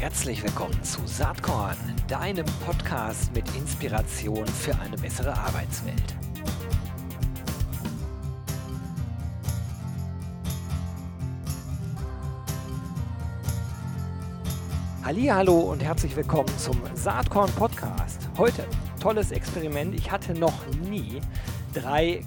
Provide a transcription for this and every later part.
Herzlich willkommen zu Saatkorn, deinem Podcast mit Inspiration für eine bessere Arbeitswelt. Hallo und herzlich willkommen zum Saatkorn Podcast. Heute tolles Experiment. Ich hatte noch nie drei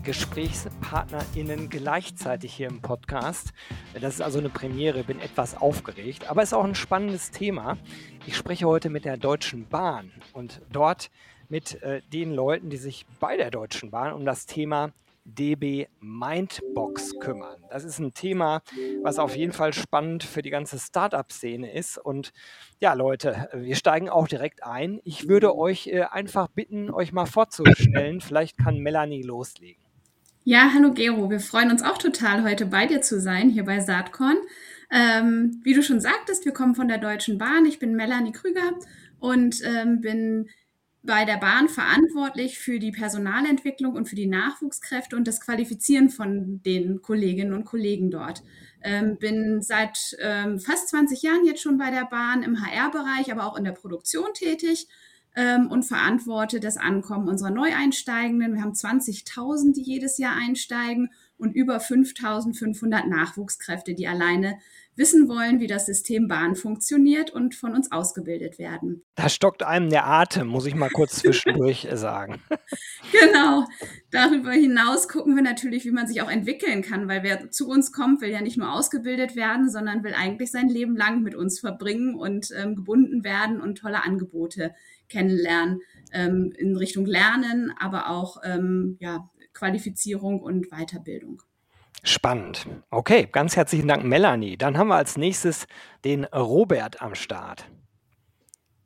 GesprächspartnerInnen gleichzeitig hier im Podcast. Das ist also eine Premiere, bin etwas aufgeregt, aber es ist auch ein spannendes Thema. Ich spreche heute mit der Deutschen Bahn und dort mit äh, den Leuten, die sich bei der Deutschen Bahn um das Thema DB Mindbox kümmern. Das ist ein Thema, was auf jeden Fall spannend für die ganze Startup-Szene ist. Und ja, Leute, wir steigen auch direkt ein. Ich würde euch äh, einfach bitten, euch mal vorzustellen. Vielleicht kann Melanie loslegen. Ja, hallo Gero. Wir freuen uns auch total, heute bei dir zu sein, hier bei Saatkorn. Ähm, wie du schon sagtest, wir kommen von der Deutschen Bahn. Ich bin Melanie Krüger und ähm, bin bei der Bahn verantwortlich für die Personalentwicklung und für die Nachwuchskräfte und das Qualifizieren von den Kolleginnen und Kollegen dort. Ähm, bin seit ähm, fast 20 Jahren jetzt schon bei der Bahn im HR-Bereich, aber auch in der Produktion tätig ähm, und verantworte das Ankommen unserer Neueinsteigenden. Wir haben 20.000, die jedes Jahr einsteigen und über 5.500 Nachwuchskräfte, die alleine wissen wollen, wie das System Bahn funktioniert und von uns ausgebildet werden. Da stockt einem der Atem, muss ich mal kurz zwischendurch sagen. Genau. Darüber hinaus gucken wir natürlich, wie man sich auch entwickeln kann, weil wer zu uns kommt, will ja nicht nur ausgebildet werden, sondern will eigentlich sein Leben lang mit uns verbringen und ähm, gebunden werden und tolle Angebote kennenlernen ähm, in Richtung Lernen, aber auch ähm, ja, Qualifizierung und Weiterbildung. Spannend. Okay, ganz herzlichen Dank, Melanie. Dann haben wir als nächstes den Robert am Start.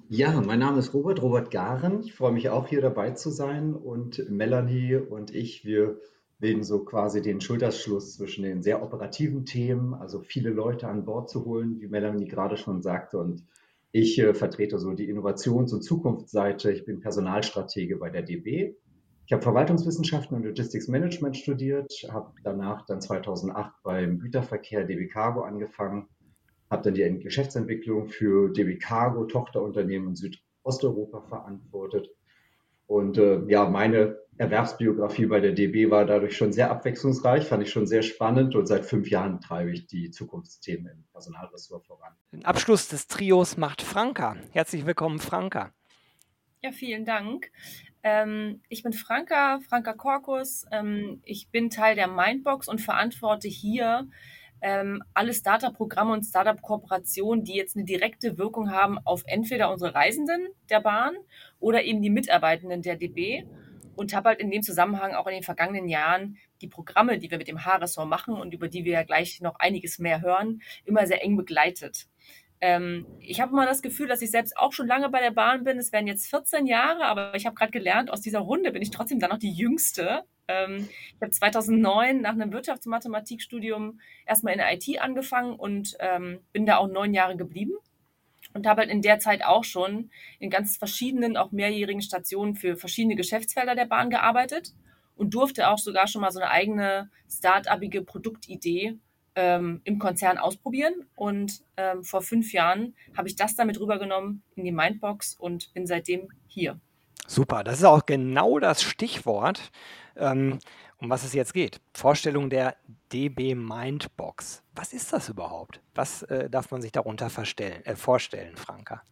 Ja, mein Name ist Robert, Robert Garen. Ich freue mich auch hier dabei zu sein und Melanie und ich, wir bilden so quasi den Schulterschluss zwischen den sehr operativen Themen, also viele Leute an Bord zu holen, wie Melanie gerade schon sagte und ich äh, vertrete so die Innovations- und Zukunftsseite. Ich bin Personalstratege bei der DB ich habe Verwaltungswissenschaften und Logistics Management studiert, habe danach dann 2008 beim Güterverkehr DB Cargo angefangen, habe dann die Geschäftsentwicklung für DB Cargo Tochterunternehmen in Südosteuropa verantwortet. Und äh, ja, meine Erwerbsbiografie bei der DB war dadurch schon sehr abwechslungsreich, fand ich schon sehr spannend und seit fünf Jahren treibe ich die Zukunftsthemen im Personalressort voran. Den Abschluss des Trios macht Franka. Herzlich willkommen, Franka. Ja, vielen Dank. Ähm, ich bin Franka, Franka Korkus. Ähm, ich bin Teil der Mindbox und verantworte hier ähm, alle Startup-Programme und Startup-Kooperationen, die jetzt eine direkte Wirkung haben auf entweder unsere Reisenden der Bahn oder eben die Mitarbeitenden der DB. Und habe halt in dem Zusammenhang auch in den vergangenen Jahren die Programme, die wir mit dem H-Ressort machen und über die wir ja gleich noch einiges mehr hören, immer sehr eng begleitet. Ähm, ich habe mal das Gefühl, dass ich selbst auch schon lange bei der Bahn bin. Es werden jetzt 14 Jahre, aber ich habe gerade gelernt, aus dieser Runde bin ich trotzdem dann noch die Jüngste. Ähm, ich habe 2009 nach einem Wirtschaftsmathematikstudium erstmal in der IT angefangen und ähm, bin da auch neun Jahre geblieben und habe halt in der Zeit auch schon in ganz verschiedenen, auch mehrjährigen Stationen für verschiedene Geschäftsfelder der Bahn gearbeitet und durfte auch sogar schon mal so eine eigene start-upige Produktidee ähm, im Konzern ausprobieren. Und ähm, vor fünf Jahren habe ich das damit rübergenommen in die Mindbox und bin seitdem hier. Super, das ist auch genau das Stichwort, ähm, um was es jetzt geht. Vorstellung der DB Mindbox. Was ist das überhaupt? Was äh, darf man sich darunter äh, vorstellen, Franka?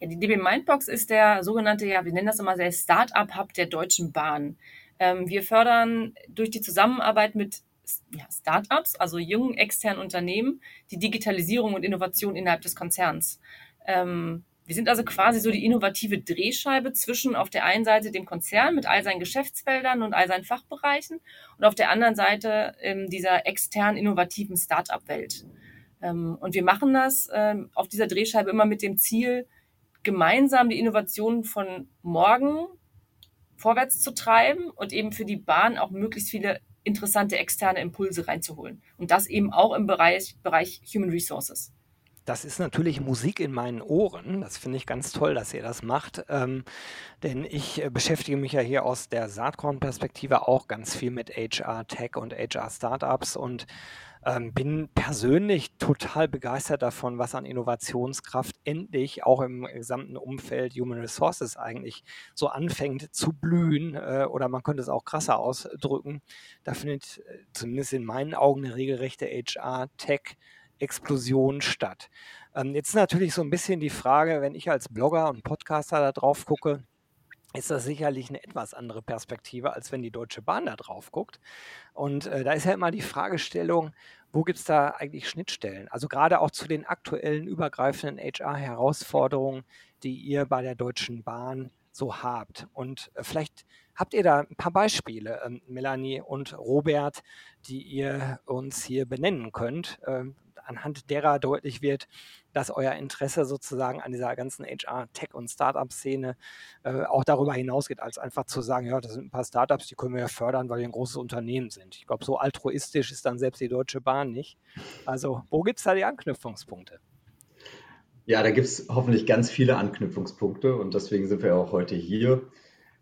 Ja, die DB Mindbox ist der sogenannte, ja, wir nennen das immer der Start-up-Hub der Deutschen Bahn. Ähm, wir fördern durch die Zusammenarbeit mit ja, Startups, also jungen externen Unternehmen, die Digitalisierung und Innovation innerhalb des Konzerns. Ähm, wir sind also quasi so die innovative Drehscheibe zwischen auf der einen Seite dem Konzern mit all seinen Geschäftsfeldern und all seinen Fachbereichen und auf der anderen Seite ähm, dieser externen innovativen Startup-Welt. Ähm, und wir machen das ähm, auf dieser Drehscheibe immer mit dem Ziel, gemeinsam die Innovationen von morgen vorwärts zu treiben und eben für die Bahn auch möglichst viele interessante externe Impulse reinzuholen. Und das eben auch im Bereich, Bereich Human Resources. Das ist natürlich Musik in meinen Ohren. Das finde ich ganz toll, dass ihr das macht. Ähm, denn ich äh, beschäftige mich ja hier aus der Saatkorn-Perspektive auch ganz viel mit HR-Tech und HR-Startups und ähm, bin persönlich total begeistert davon, was an Innovationskraft endlich auch im gesamten Umfeld Human Resources eigentlich so anfängt zu blühen. Äh, oder man könnte es auch krasser ausdrücken. Da findet äh, zumindest in meinen Augen eine regelrechte HR-Tech-Explosion statt. Ähm, jetzt ist natürlich so ein bisschen die Frage, wenn ich als Blogger und Podcaster da drauf gucke, ist das sicherlich eine etwas andere Perspektive, als wenn die Deutsche Bahn da drauf guckt. Und äh, da ist ja immer die Fragestellung, wo gibt es da eigentlich Schnittstellen? Also gerade auch zu den aktuellen übergreifenden HR-Herausforderungen, die ihr bei der Deutschen Bahn so habt. Und äh, vielleicht habt ihr da ein paar Beispiele, ähm, Melanie und Robert, die ihr uns hier benennen könnt, ähm, anhand derer deutlich wird, dass euer Interesse sozusagen an dieser ganzen HR-Tech- und Startup-Szene äh, auch darüber hinausgeht, als einfach zu sagen, ja, das sind ein paar Startups, die können wir ja fördern, weil wir ein großes Unternehmen sind. Ich glaube, so altruistisch ist dann selbst die Deutsche Bahn nicht. Also, wo gibt es da die Anknüpfungspunkte? Ja, da gibt es hoffentlich ganz viele Anknüpfungspunkte und deswegen sind wir auch heute hier.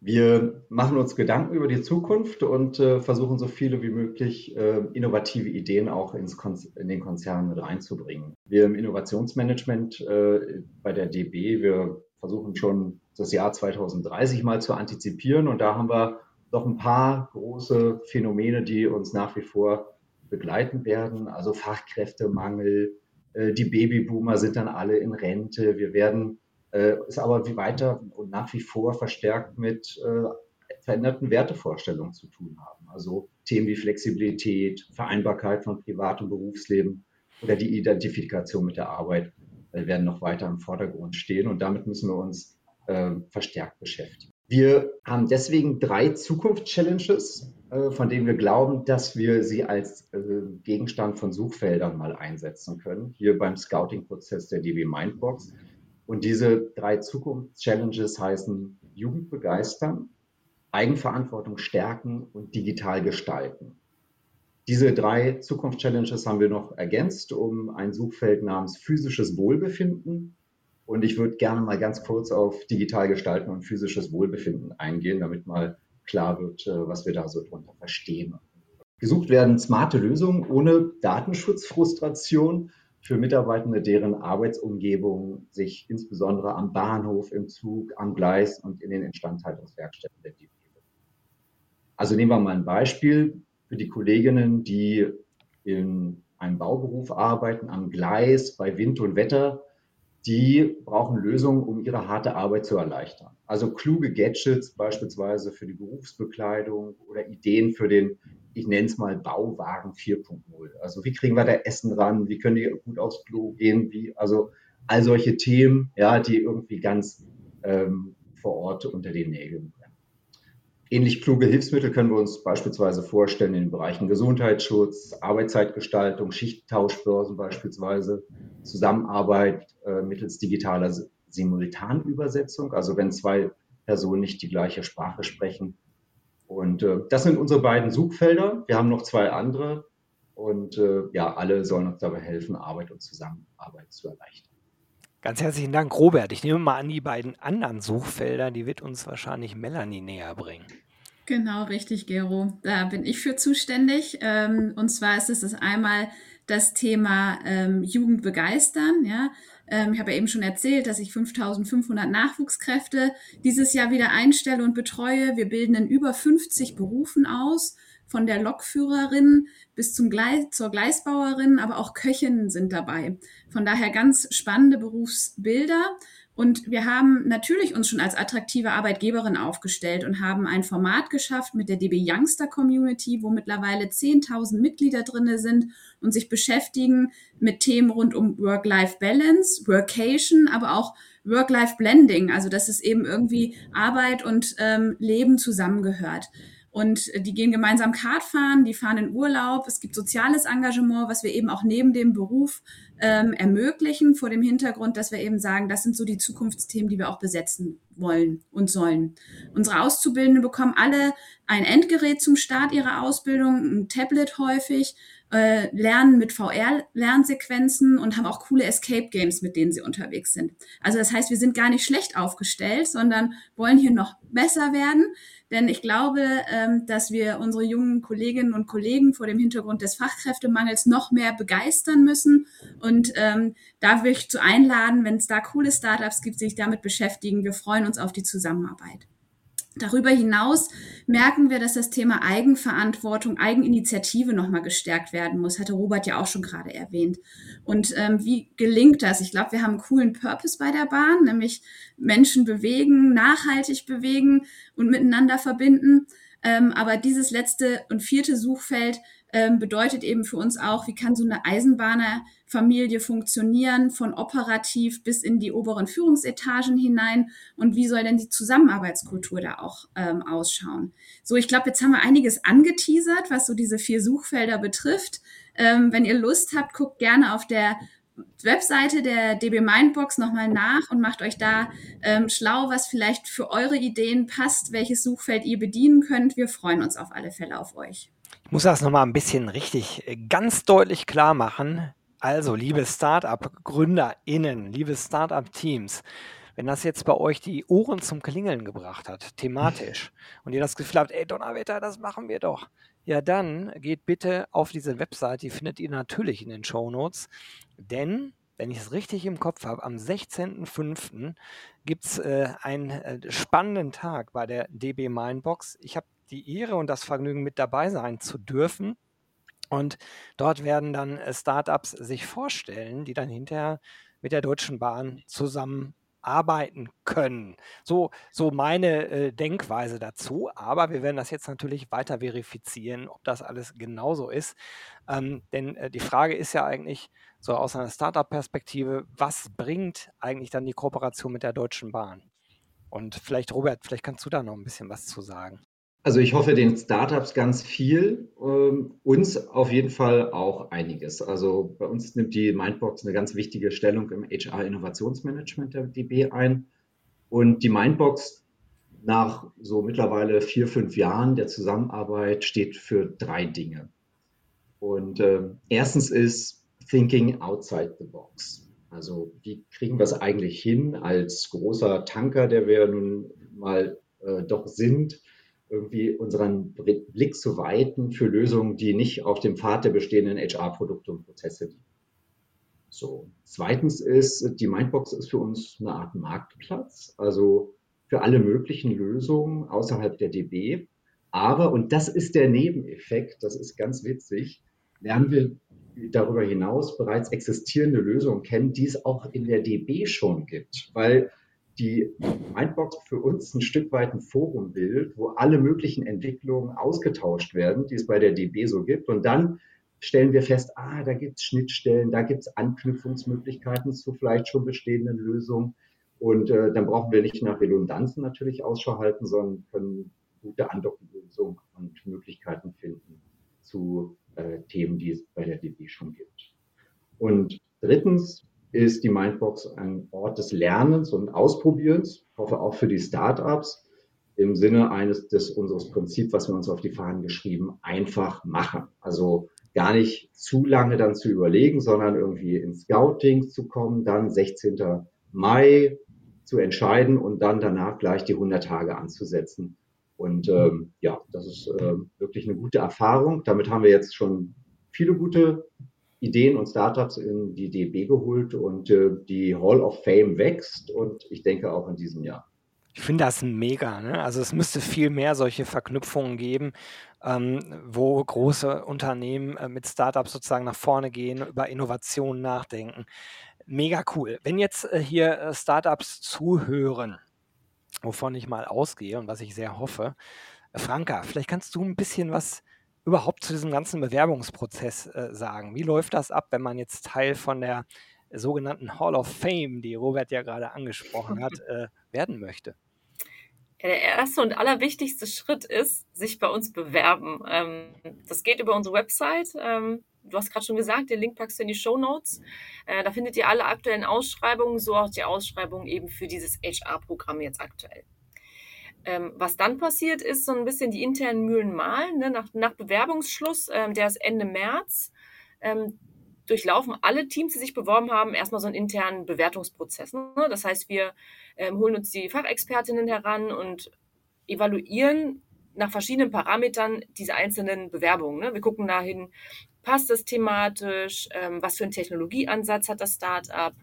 Wir machen uns Gedanken über die Zukunft und äh, versuchen so viele wie möglich äh, innovative Ideen auch ins in den Konzern mit reinzubringen. Wir im Innovationsmanagement äh, bei der DB, wir versuchen schon das Jahr 2030 mal zu antizipieren und da haben wir doch ein paar große Phänomene, die uns nach wie vor begleiten werden. Also Fachkräftemangel, die Babyboomer sind dann alle in Rente, wir werden äh, ist aber wie weiter und nach wie vor verstärkt mit äh, veränderten Wertevorstellungen zu tun haben. Also Themen wie Flexibilität, Vereinbarkeit von Privat- und Berufsleben oder die Identifikation mit der Arbeit äh, werden noch weiter im Vordergrund stehen und damit müssen wir uns äh, verstärkt beschäftigen. Wir haben deswegen drei Zukunftschallenges, äh, von denen wir glauben, dass wir sie als äh, Gegenstand von Suchfeldern mal einsetzen können. Hier beim Scouting-Prozess der DB Mindbox. Und diese drei Zukunftschallenges heißen Jugend begeistern, Eigenverantwortung stärken und digital gestalten. Diese drei Zukunftschallenges haben wir noch ergänzt um ein Suchfeld namens physisches Wohlbefinden. Und ich würde gerne mal ganz kurz auf digital gestalten und physisches Wohlbefinden eingehen, damit mal klar wird, äh, was wir da so drunter verstehen. Gesucht werden smarte Lösungen ohne Datenschutzfrustration für Mitarbeitende, deren Arbeitsumgebung sich insbesondere am Bahnhof, im Zug, am Gleis und in den Instandhaltungswerkstätten DB Also nehmen wir mal ein Beispiel für die Kolleginnen, die in einem Bauberuf arbeiten, am Gleis, bei Wind und Wetter. Die brauchen Lösungen, um ihre harte Arbeit zu erleichtern. Also kluge Gadgets beispielsweise für die Berufsbekleidung oder Ideen für den ich nenne es mal Bauwagen 4.0. Also wie kriegen wir da Essen ran? Wie können die gut aufs Klo gehen? Wie, also all solche Themen, ja, die irgendwie ganz ähm, vor Ort unter den Nägeln. Ähnlich kluge Hilfsmittel können wir uns beispielsweise vorstellen in den Bereichen Gesundheitsschutz, Arbeitszeitgestaltung, Schichttauschbörsen beispielsweise, Zusammenarbeit äh, mittels digitaler Simultanübersetzung. Also wenn zwei Personen nicht die gleiche Sprache sprechen, und äh, das sind unsere beiden Suchfelder. Wir haben noch zwei andere. Und äh, ja, alle sollen uns dabei helfen, Arbeit und Zusammenarbeit zu erleichtern. Ganz herzlichen Dank, Robert. Ich nehme mal an, die beiden anderen Suchfelder, die wird uns wahrscheinlich Melanie näher bringen. Genau, richtig, Gero. Da bin ich für zuständig. Ähm, und zwar ist es einmal das Thema ähm, Jugend begeistern. Ähm, ich habe ja eben schon erzählt, dass ich 5500 Nachwuchskräfte dieses Jahr wieder einstelle und betreue. Wir bilden in über 50 Berufen aus, von der Lokführerin bis zum Gleis, zur Gleisbauerin, aber auch Köchinnen sind dabei. Von daher ganz spannende Berufsbilder. Und wir haben natürlich uns schon als attraktive Arbeitgeberin aufgestellt und haben ein Format geschafft mit der DB Youngster Community, wo mittlerweile 10.000 Mitglieder drinne sind und sich beschäftigen mit Themen rund um Work-Life-Balance, Workation, aber auch Work-Life-Blending, also dass es eben irgendwie Arbeit und ähm, Leben zusammengehört. Und die gehen gemeinsam Kart fahren, die fahren in Urlaub. Es gibt soziales Engagement, was wir eben auch neben dem Beruf ähm, ermöglichen, vor dem Hintergrund, dass wir eben sagen, das sind so die Zukunftsthemen, die wir auch besetzen wollen und sollen. Unsere Auszubildenden bekommen alle ein Endgerät zum Start ihrer Ausbildung, ein Tablet häufig, äh, lernen mit VR-Lernsequenzen und haben auch coole Escape Games, mit denen sie unterwegs sind. Also das heißt, wir sind gar nicht schlecht aufgestellt, sondern wollen hier noch besser werden. Denn ich glaube, ähm, dass wir unsere jungen Kolleginnen und Kollegen vor dem Hintergrund des Fachkräftemangels noch mehr begeistern müssen. Und ähm, da will ich zu einladen, wenn es da coole Startups gibt, sich damit beschäftigen. Wir freuen uns auf die Zusammenarbeit. Darüber hinaus merken wir, dass das Thema Eigenverantwortung, Eigeninitiative nochmal gestärkt werden muss, hatte Robert ja auch schon gerade erwähnt. Und ähm, wie gelingt das? Ich glaube, wir haben einen coolen Purpose bei der Bahn, nämlich Menschen bewegen, nachhaltig bewegen und miteinander verbinden. Ähm, aber dieses letzte und vierte Suchfeld ähm, bedeutet eben für uns auch, wie kann so eine Eisenbahnerfamilie funktionieren, von operativ bis in die oberen Führungsetagen hinein und wie soll denn die Zusammenarbeitskultur da auch ähm, ausschauen. So, ich glaube, jetzt haben wir einiges angeteasert, was so diese vier Suchfelder betrifft. Ähm, wenn ihr Lust habt, guckt gerne auf der Webseite der DB Mindbox nochmal nach und macht euch da ähm, schlau, was vielleicht für eure Ideen passt, welches Suchfeld ihr bedienen könnt. Wir freuen uns auf alle Fälle auf euch. Ich muss das nochmal ein bisschen richtig äh, ganz deutlich klar machen. Also, liebe Startup-GründerInnen, liebe Startup-Teams, wenn das jetzt bei euch die Ohren zum Klingeln gebracht hat, thematisch, und ihr das Gefühl habt, ey Donnerwetter, das machen wir doch, ja dann geht bitte auf diese Website, die findet ihr natürlich in den Show Notes, denn wenn ich es richtig im Kopf habe, am 16.05. gibt es äh, einen äh, spannenden Tag bei der DB Mindbox. Ich habe die Ehre und das Vergnügen, mit dabei sein zu dürfen. Und dort werden dann äh, Startups sich vorstellen, die dann hinterher mit der Deutschen Bahn zusammen arbeiten können. So, so meine äh, Denkweise dazu. Aber wir werden das jetzt natürlich weiter verifizieren, ob das alles genauso ist. Ähm, denn äh, die Frage ist ja eigentlich so aus einer Startup-Perspektive, was bringt eigentlich dann die Kooperation mit der Deutschen Bahn? Und vielleicht, Robert, vielleicht kannst du da noch ein bisschen was zu sagen. Also ich hoffe den Startups ganz viel, ähm, uns auf jeden Fall auch einiges. Also bei uns nimmt die Mindbox eine ganz wichtige Stellung im HR-Innovationsmanagement der DB ein. Und die Mindbox nach so mittlerweile vier, fünf Jahren der Zusammenarbeit steht für drei Dinge. Und äh, erstens ist Thinking outside the box. Also wie kriegen wir es eigentlich hin als großer Tanker, der wir nun mal äh, doch sind, irgendwie unseren Blick zu weiten für Lösungen, die nicht auf dem Pfad der bestehenden HR-Produkte und Prozesse liegen. So. Zweitens ist, die Mindbox ist für uns eine Art Marktplatz, also für alle möglichen Lösungen außerhalb der DB. Aber, und das ist der Nebeneffekt, das ist ganz witzig, lernen wir darüber hinaus bereits existierende Lösungen kennen, die es auch in der DB schon gibt. Weil die Mindbox für uns ein Stück weit ein Forum bildet, wo alle möglichen Entwicklungen ausgetauscht werden, die es bei der DB so gibt. Und dann stellen wir fest, ah, da gibt es Schnittstellen, da gibt es Anknüpfungsmöglichkeiten zu vielleicht schon bestehenden Lösungen. Und äh, dann brauchen wir nicht nach Redundanzen natürlich Ausschau halten, sondern können gute Andocklösungen und Möglichkeiten finden zu äh, Themen, die es bei der DB schon gibt. Und drittens ist die Mindbox ein Ort des Lernens und Ausprobierens. Ich hoffe auch für die Startups im Sinne eines des unseres Prinzips, was wir uns auf die Fahnen geschrieben, einfach machen. Also gar nicht zu lange dann zu überlegen, sondern irgendwie ins Scouting zu kommen, dann 16. Mai zu entscheiden und dann danach gleich die 100 Tage anzusetzen. Und ähm, ja, das ist äh, wirklich eine gute Erfahrung. Damit haben wir jetzt schon viele gute Ideen und Startups in die DB geholt und äh, die Hall of Fame wächst und ich denke auch in diesem Jahr. Ich finde das mega. Ne? Also es müsste viel mehr solche Verknüpfungen geben, ähm, wo große Unternehmen äh, mit Startups sozusagen nach vorne gehen, über Innovationen nachdenken. Mega cool. Wenn jetzt äh, hier äh, Startups zuhören, wovon ich mal ausgehe und was ich sehr hoffe, Franka, vielleicht kannst du ein bisschen was überhaupt zu diesem ganzen Bewerbungsprozess äh, sagen? Wie läuft das ab, wenn man jetzt Teil von der sogenannten Hall of Fame, die Robert ja gerade angesprochen hat, äh, werden möchte? der erste und allerwichtigste Schritt ist, sich bei uns bewerben. Ähm, das geht über unsere Website. Ähm, du hast gerade schon gesagt, den Link packst du in die Show Notes. Äh, da findet ihr alle aktuellen Ausschreibungen, so auch die Ausschreibung eben für dieses HR-Programm jetzt aktuell. Ähm, was dann passiert, ist so ein bisschen die internen Mühlen malen. Ne? Nach, nach, Bewerbungsschluss, ähm, der ist Ende März, ähm, durchlaufen alle Teams, die sich beworben haben, erstmal so einen internen Bewertungsprozess. Ne? Das heißt, wir ähm, holen uns die Fachexpertinnen heran und evaluieren nach verschiedenen Parametern diese einzelnen Bewerbungen. Ne? Wir gucken dahin, passt es thematisch, ähm, was für einen Technologieansatz hat das Startup,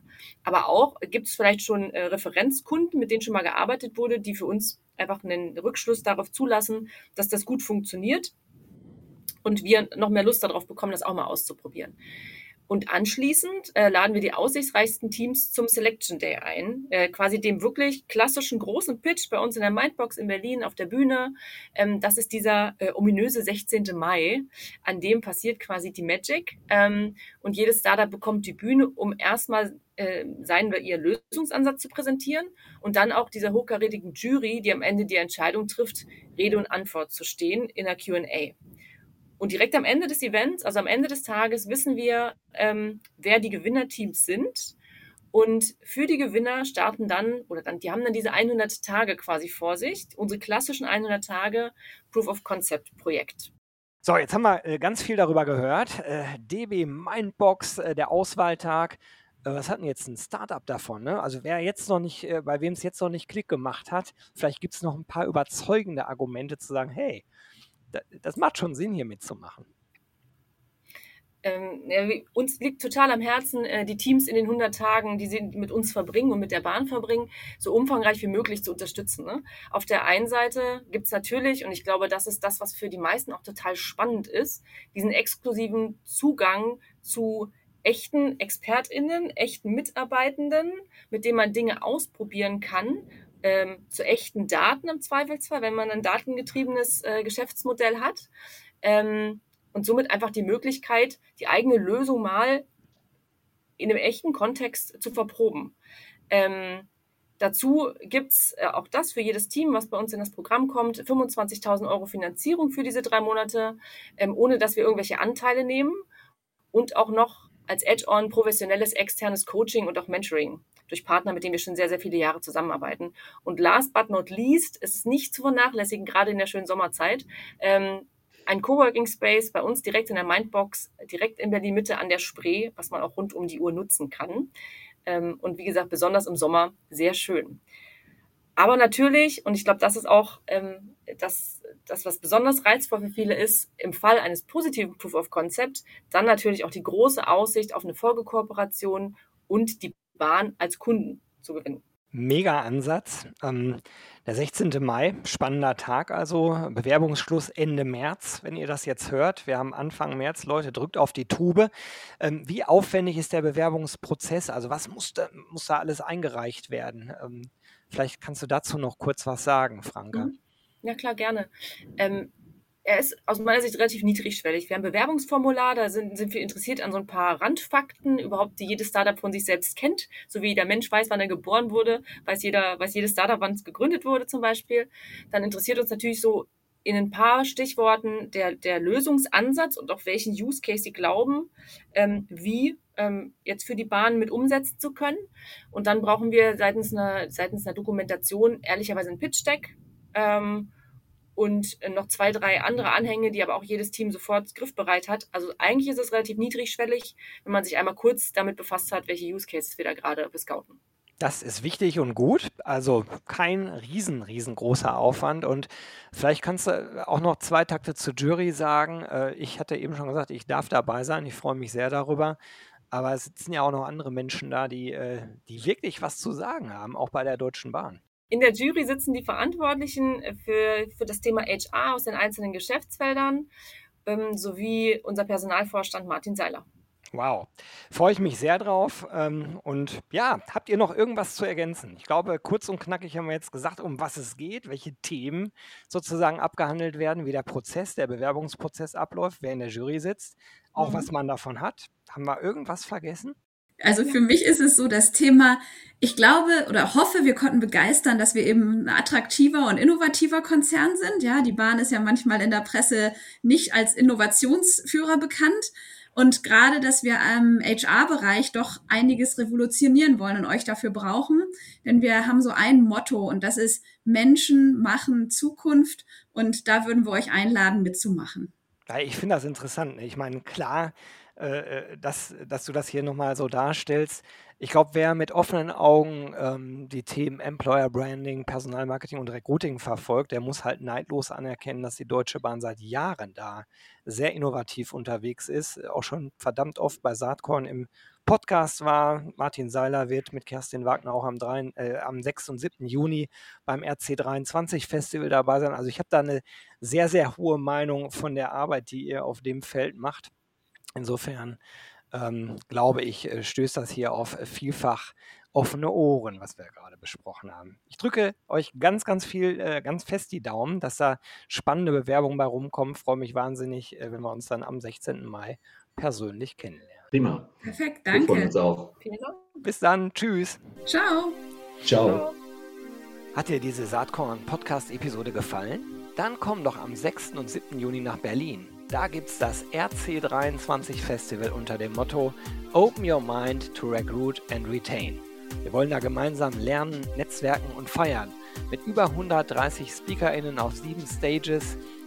aber auch gibt es vielleicht schon äh, Referenzkunden, mit denen schon mal gearbeitet wurde, die für uns einfach einen Rückschluss darauf zulassen, dass das gut funktioniert und wir noch mehr Lust darauf bekommen, das auch mal auszuprobieren. Und anschließend äh, laden wir die aussichtsreichsten Teams zum Selection Day ein, äh, quasi dem wirklich klassischen großen Pitch bei uns in der Mindbox in Berlin auf der Bühne. Ähm, das ist dieser äh, ominöse 16. Mai, an dem passiert quasi die Magic. Ähm, und jedes Startup bekommt die Bühne, um erstmal äh, seinen oder ihren Lösungsansatz zu präsentieren und dann auch dieser hochkarätigen Jury, die am Ende die Entscheidung trifft, Rede und Antwort zu stehen in der Q&A. Und direkt am Ende des Events, also am Ende des Tages, wissen wir, ähm, wer die Gewinnerteams sind. Und für die Gewinner starten dann, oder dann, die haben dann diese 100 Tage quasi vor sich, unsere klassischen 100 Tage Proof of Concept Projekt. So, jetzt haben wir äh, ganz viel darüber gehört. Äh, DB Mindbox, äh, der Auswahltag. Was hat denn jetzt ein Startup davon? Ne? Also wer jetzt noch nicht, bei wem es jetzt noch nicht Klick gemacht hat, vielleicht gibt es noch ein paar überzeugende Argumente zu sagen, hey, das macht schon Sinn, hier mitzumachen. Ähm, ja, uns liegt total am Herzen, äh, die Teams in den 100 Tagen, die sie mit uns verbringen und mit der Bahn verbringen, so umfangreich wie möglich zu unterstützen. Ne? Auf der einen Seite gibt es natürlich, und ich glaube, das ist das, was für die meisten auch total spannend ist, diesen exklusiven Zugang zu echten ExpertInnen, echten Mitarbeitenden, mit denen man Dinge ausprobieren kann ähm, zu echten Daten im Zweifelsfall, wenn man ein datengetriebenes äh, Geschäftsmodell hat. Ähm, und somit einfach die Möglichkeit, die eigene Lösung mal in einem echten Kontext zu verproben. Ähm, dazu gibt's äh, auch das für jedes Team, was bei uns in das Programm kommt, 25.000 Euro Finanzierung für diese drei Monate, ähm, ohne dass wir irgendwelche Anteile nehmen und auch noch als Edge-on professionelles externes Coaching und auch Mentoring durch Partner, mit denen wir schon sehr, sehr viele Jahre zusammenarbeiten. Und last but not least, es ist nicht zu vernachlässigen, gerade in der schönen Sommerzeit, ähm, ein Coworking Space bei uns direkt in der Mindbox, direkt in Berlin Mitte an der Spree, was man auch rund um die Uhr nutzen kann. Ähm, und wie gesagt, besonders im Sommer sehr schön. Aber natürlich, und ich glaube, das ist auch ähm, das, das, was besonders reizvoll für viele ist, im Fall eines positiven Proof of Concept, dann natürlich auch die große Aussicht auf eine Folgekooperation und die Bahn als Kunden zu gewinnen. Mega Ansatz. Ähm, der 16. Mai, spannender Tag also. Bewerbungsschluss Ende März, wenn ihr das jetzt hört. Wir haben Anfang März, Leute, drückt auf die Tube. Ähm, wie aufwendig ist der Bewerbungsprozess? Also was muss da, muss da alles eingereicht werden? Ähm, vielleicht kannst du dazu noch kurz was sagen, Franka. Mhm. Ja, klar, gerne. Ähm, er ist aus meiner Sicht relativ niedrigschwellig. Wir haben Bewerbungsformular, da sind, sind wir interessiert an so ein paar Randfakten, überhaupt, die jedes Startup von sich selbst kennt. So wie der Mensch weiß, wann er geboren wurde, weiß jeder, weiß jedes Startup, wann es gegründet wurde zum Beispiel. Dann interessiert uns natürlich so in ein paar Stichworten der, der Lösungsansatz und auch welchen Use Case sie glauben, ähm, wie ähm, jetzt für die Bahn mit umsetzen zu können. Und dann brauchen wir seitens einer, seitens einer Dokumentation ehrlicherweise ein Pitch-Deck. Ähm, und äh, noch zwei, drei andere Anhänge, die aber auch jedes Team sofort griffbereit hat. Also eigentlich ist es relativ niedrigschwellig, wenn man sich einmal kurz damit befasst hat, welche Use Cases wir da gerade bescouten. Das ist wichtig und gut. Also kein riesen, riesengroßer Aufwand. Und vielleicht kannst du auch noch zwei Takte zur Jury sagen. Äh, ich hatte eben schon gesagt, ich darf dabei sein. Ich freue mich sehr darüber. Aber es sitzen ja auch noch andere Menschen da, die, äh, die wirklich was zu sagen haben, auch bei der Deutschen Bahn. In der Jury sitzen die Verantwortlichen äh, für, für das Thema HR aus den einzelnen Geschäftsfeldern ähm, sowie unser Personalvorstand Martin Seiler. Wow, freue ich mich sehr drauf. Ähm, und ja, habt ihr noch irgendwas zu ergänzen? Ich glaube, kurz und knackig haben wir jetzt gesagt, um was es geht, welche Themen sozusagen abgehandelt werden, wie der Prozess, der Bewerbungsprozess abläuft, wer in der Jury sitzt, auch mhm. was man davon hat. Haben wir irgendwas vergessen? Also für mich ist es so das Thema, ich glaube oder hoffe, wir konnten begeistern, dass wir eben ein attraktiver und innovativer Konzern sind. Ja, die Bahn ist ja manchmal in der Presse nicht als Innovationsführer bekannt. Und gerade, dass wir im HR-Bereich doch einiges revolutionieren wollen und euch dafür brauchen. Denn wir haben so ein Motto und das ist Menschen machen Zukunft. Und da würden wir euch einladen, mitzumachen. Ich finde das interessant. Ich meine, klar, äh, dass, dass du das hier nochmal so darstellst. Ich glaube, wer mit offenen Augen ähm, die Themen Employer Branding, Personalmarketing und Recruiting verfolgt, der muss halt neidlos anerkennen, dass die Deutsche Bahn seit Jahren da sehr innovativ unterwegs ist. Auch schon verdammt oft bei Saatkorn im Podcast war. Martin Seiler wird mit Kerstin Wagner auch am, 3, äh, am 6. und 7. Juni beim RC23 Festival dabei sein. Also ich habe da eine sehr, sehr hohe Meinung von der Arbeit, die ihr auf dem Feld macht. Insofern ähm, glaube ich, äh, stößt das hier auf vielfach offene Ohren, was wir gerade besprochen haben. Ich drücke euch ganz, ganz viel, äh, ganz fest die Daumen, dass da spannende Bewerbungen bei rumkommen. Freue mich wahnsinnig, äh, wenn wir uns dann am 16. Mai persönlich kennenlernen. Prima. Perfekt, danke. Wir freuen uns auch. Bis dann. Tschüss. Ciao. Ciao. Hat dir diese Saatkorn-Podcast-Episode gefallen? Dann komm doch am 6. und 7. Juni nach Berlin. Da gibt es das RC23 Festival unter dem Motto Open Your Mind to Recruit and Retain. Wir wollen da gemeinsam lernen, netzwerken und feiern. Mit über 130 SpeakerInnen auf sieben Stages,